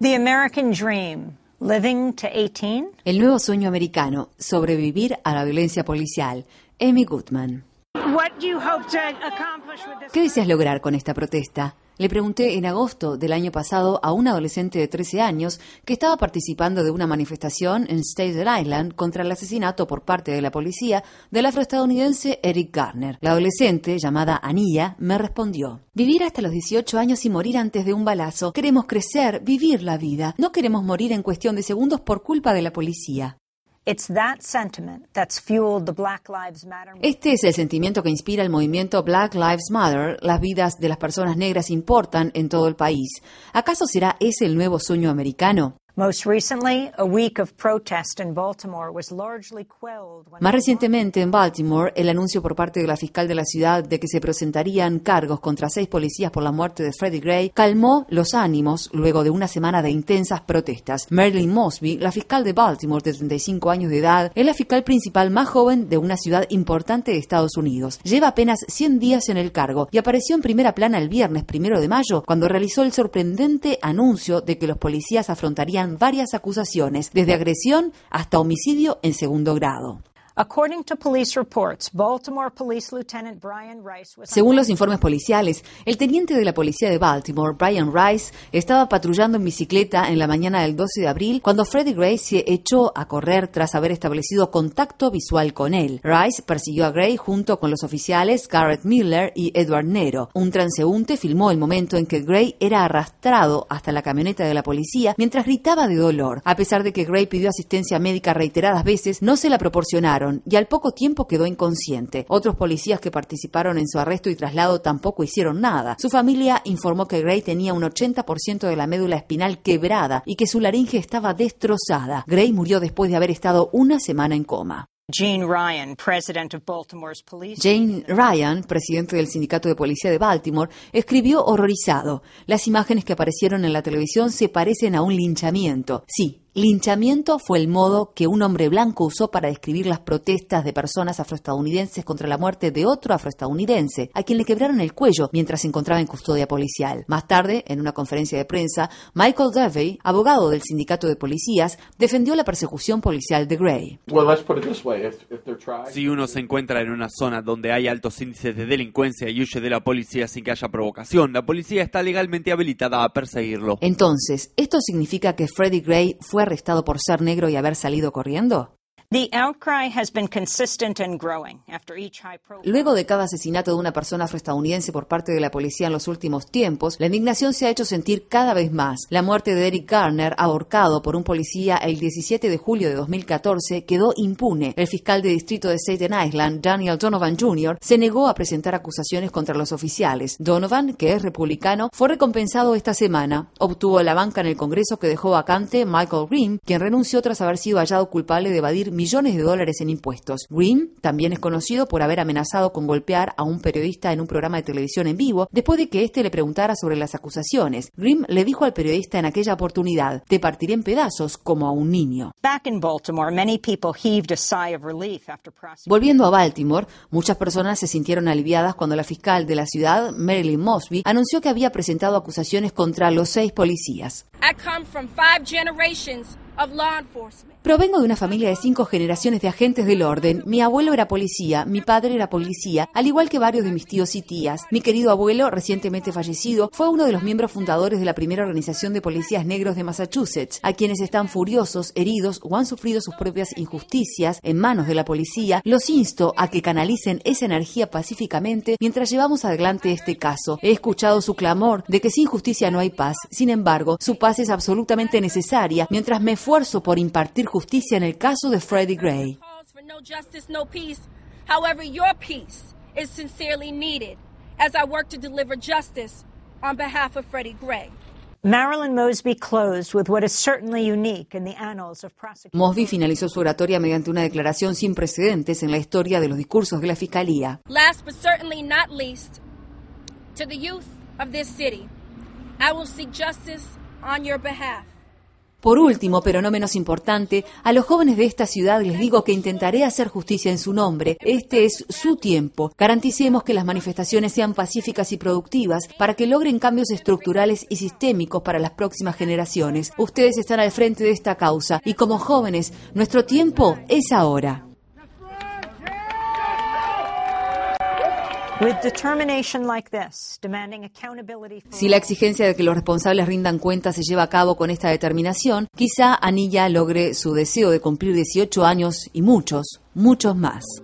The American Dream. Living to 18. El nuevo sueño americano, sobrevivir a la violencia policial. Amy Goodman. What do you hope to accomplish with this? ¿Qué deseas lograr con esta protesta? Le pregunté en agosto del año pasado a un adolescente de 13 años que estaba participando de una manifestación en Staten Island contra el asesinato por parte de la policía del afroestadounidense Eric Garner. La adolescente, llamada Anilla, me respondió: Vivir hasta los 18 años y morir antes de un balazo. Queremos crecer, vivir la vida. No queremos morir en cuestión de segundos por culpa de la policía. Este es el sentimiento que inspira el movimiento Black Lives Matter. Las vidas de las personas negras importan en todo el país. ¿Acaso será ese el nuevo sueño americano? Most recently, a week of protest in Baltimore was largely quelled when Más recientemente, en Baltimore, el anuncio por parte de la fiscal de la ciudad de que se presentarían cargos contra seis policías por la muerte de Freddie Gray calmó los ánimos luego de una semana de intensas protestas. Marilyn Mosby, la fiscal de Baltimore de 35 años de edad, es la fiscal principal más joven de una ciudad importante de Estados Unidos. Lleva apenas 100 días en el cargo y apareció en primera plana el viernes primero de mayo cuando realizó el sorprendente anuncio de que los policías afrontarían varias acusaciones, desde agresión hasta homicidio en segundo grado. According to police reports, Baltimore Police Lieutenant Brian Rice was Según los informes policiales, el teniente de la policía de Baltimore, Brian Rice, estaba patrullando en bicicleta en la mañana del 12 de abril cuando Freddie Gray se echó a correr tras haber establecido contacto visual con él. Rice persiguió a Gray junto con los oficiales Garrett Miller y Edward Nero. Un transeúnte filmó el momento en que Gray era arrastrado hasta la camioneta de la policía mientras gritaba de dolor. A pesar de que Gray pidió asistencia médica reiteradas veces, no se la proporcionaron y al poco tiempo quedó inconsciente. Otros policías que participaron en su arresto y traslado tampoco hicieron nada. Su familia informó que Gray tenía un 80% de la médula espinal quebrada y que su laringe estaba destrozada. Gray murió después de haber estado una semana en coma. Jane Ryan, president of Baltimore's police. Jane Ryan, presidente del Sindicato de Policía de Baltimore, escribió horrorizado. Las imágenes que aparecieron en la televisión se parecen a un linchamiento. Sí, Linchamiento fue el modo que un hombre blanco usó para describir las protestas de personas afroestadounidenses contra la muerte de otro afroestadounidense, a quien le quebraron el cuello mientras se encontraba en custodia policial. Más tarde, en una conferencia de prensa, Michael Davey, abogado del sindicato de policías, defendió la persecución policial de Gray. Well, let's put it this way. If, if they're trying, Si uno se encuentra en una zona donde hay altos índices de delincuencia y huye de la policía sin que haya provocación, la policía está legalmente habilitada a perseguirlo. Entonces, ¿esto significa que Freddie Gray fue arrestado por ser negro y haber salido corriendo? Luego de cada asesinato de una persona afroestadounidense por parte de la policía en los últimos tiempos, la indignación se ha hecho sentir cada vez más. La muerte de Eric Garner, ahorcado por un policía el 17 de julio de 2014, quedó impune. El fiscal de distrito de Staten Island, Daniel Donovan Jr., se negó a presentar acusaciones contra los oficiales. Donovan, que es republicano, fue recompensado esta semana. Obtuvo la banca en el Congreso que dejó vacante Michael Green, quien renunció tras haber sido hallado culpable de evadir millones de dólares en impuestos. Green también es conocido por haber amenazado con golpear a un periodista en un programa de televisión en vivo después de que éste le preguntara sobre las acusaciones. Green le dijo al periodista en aquella oportunidad, te partiré en pedazos como a un niño. Back in Baltimore, many people heaved a sigh of relief after prosecuting. Volviendo a Baltimore, muchas personas se sintieron aliviadas cuando la fiscal de la ciudad, Marilyn Mosby, anunció que había presentado acusaciones contra los seis policías. I come from five generations of law enforcement. Provengo de una familia de cinco generaciones de agentes del orden. Mi abuelo era policía, mi padre era policía, al igual que varios de mis tíos y tías. Mi querido abuelo, recientemente fallecido, fue uno de los miembros fundadores de la primera organización de policías negros de Massachusetts, a quienes están furiosos, heridos o han sufrido sus propias injusticias en manos de la policía. Los insto a que canalicen esa energía pacíficamente mientras llevamos adelante este caso. He escuchado su clamor de que sin justicia no hay paz. Sin embargo, su paz es absolutamente necesaria mientras me esfuerzo por impartir justicia en el caso de Freddie Gray. Calls for no justice, no peace. However, your peace is sincerely needed as I work to deliver justice on behalf of Freddie Gray. Marilyn Mosby closed with what is certainly unique in the annals of prosecution. Mosby finalizó su oratoria mediante una declaración sin precedentes en la historia de los discursos de la Fiscalía. Last but certainly not least, to the youth of this city, I will seek justice on your behalf. Por último, pero no menos importante, a los jóvenes de esta ciudad les digo que intentaré hacer justicia en su nombre. Este es su tiempo. Garanticemos que las manifestaciones sean pacíficas y productivas para que logren cambios estructurales y sistémicos para las próximas generaciones. Ustedes están al frente de esta causa y como jóvenes, nuestro tiempo es ahora. Si la exigencia de que los responsables rindan cuentas se lleva a cabo con esta determinación, quizá Anilla logre su deseo de cumplir 18 años y muchos, muchos más.